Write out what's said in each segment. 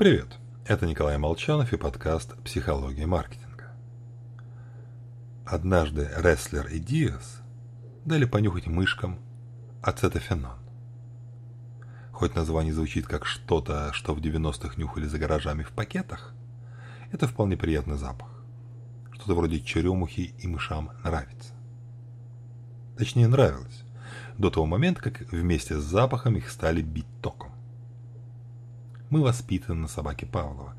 Привет, это Николай Молчанов и подкаст «Психология маркетинга». Однажды Рестлер и Диас дали понюхать мышкам ацетофенон. Хоть название звучит как что-то, что в 90-х нюхали за гаражами в пакетах, это вполне приятный запах. Что-то вроде черемухи и мышам нравится. Точнее, нравилось. До того момента, как вместе с запахом их стали бить током. Мы воспитаны на собаке Павлова,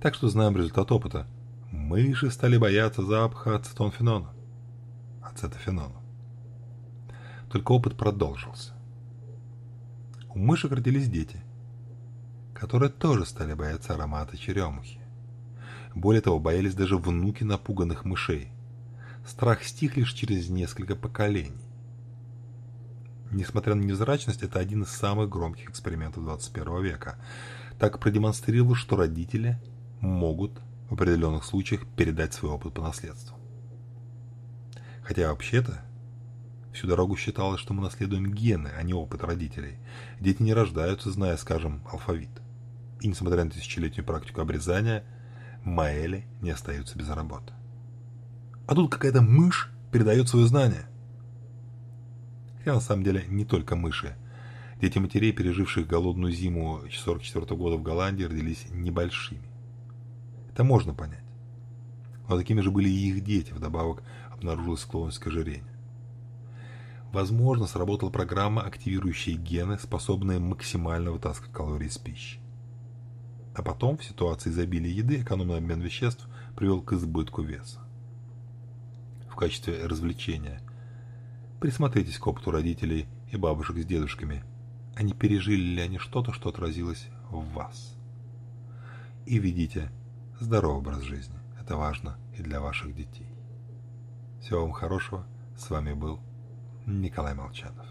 так что знаем результат опыта. Мыши стали бояться запаха ацетонфенона. Ацетофенона. Только опыт продолжился. У мышек родились дети, которые тоже стали бояться аромата черемухи. Более того, боялись даже внуки напуганных мышей. Страх стих лишь через несколько поколений. Несмотря на невзрачность, это один из самых громких экспериментов 21 века так продемонстрировал, что родители могут в определенных случаях передать свой опыт по наследству. Хотя вообще-то всю дорогу считалось, что мы наследуем гены, а не опыт родителей. Дети не рождаются, зная, скажем, алфавит. И несмотря на тысячелетнюю практику обрезания, Маэли не остаются без работы. А тут какая-то мышь передает свое знание. Хотя на самом деле не только мыши – Дети матерей, переживших голодную зиму 1944 года в Голландии, родились небольшими. Это можно понять. Но такими же были и их дети, вдобавок обнаружилась склонность к ожирению. Возможно, сработала программа, активирующая гены, способные максимально вытаскивать калории из пищи. А потом, в ситуации изобилия еды, экономный обмен веществ привел к избытку веса. В качестве развлечения присмотритесь к опыту родителей и бабушек с дедушками – а не пережили ли они что-то, что отразилось в вас. И ведите здоровый образ жизни. Это важно и для ваших детей. Всего вам хорошего. С вами был Николай Молчанов.